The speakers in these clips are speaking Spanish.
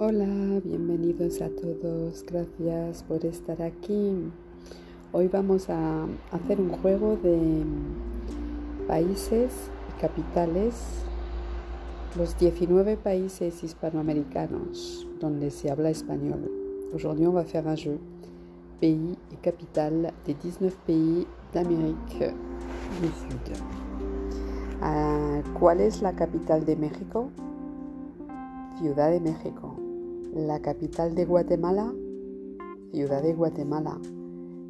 Hola, bienvenidos a todos, gracias por estar aquí. Hoy vamos a hacer un juego de países y capitales, los 19 países hispanoamericanos donde se habla español. Aujourd'hui, on va faire un jeu pays et capitales des 19 pays d'Amérique du Sud. Uh, ¿Cuál es la capital de México? Ciudad de México. La capital de Guatemala, Ciudad de Guatemala.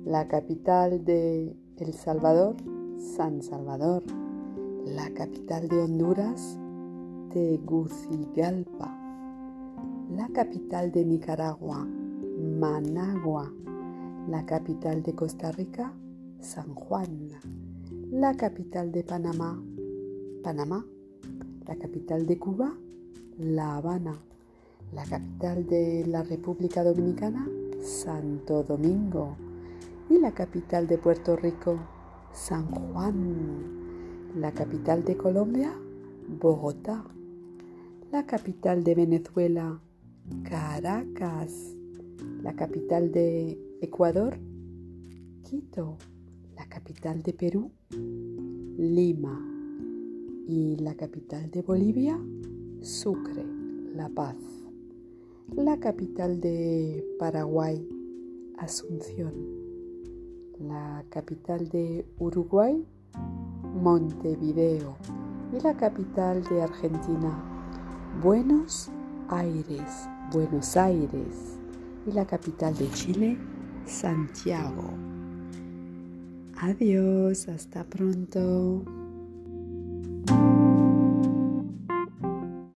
La capital de El Salvador, San Salvador. La capital de Honduras, Tegucigalpa. La capital de Nicaragua, Managua. La capital de Costa Rica, San Juan. La capital de Panamá, Panamá. La capital de Cuba, La Habana. La capital de la República Dominicana, Santo Domingo. Y la capital de Puerto Rico, San Juan. La capital de Colombia, Bogotá. La capital de Venezuela, Caracas. La capital de Ecuador, Quito. La capital de Perú, Lima. Y la capital de Bolivia, Sucre, La Paz. La capital de Paraguay, Asunción. La capital de Uruguay, Montevideo. Y la capital de Argentina, Buenos Aires, Buenos Aires. Y la capital de Chile, Santiago. Adiós, hasta pronto.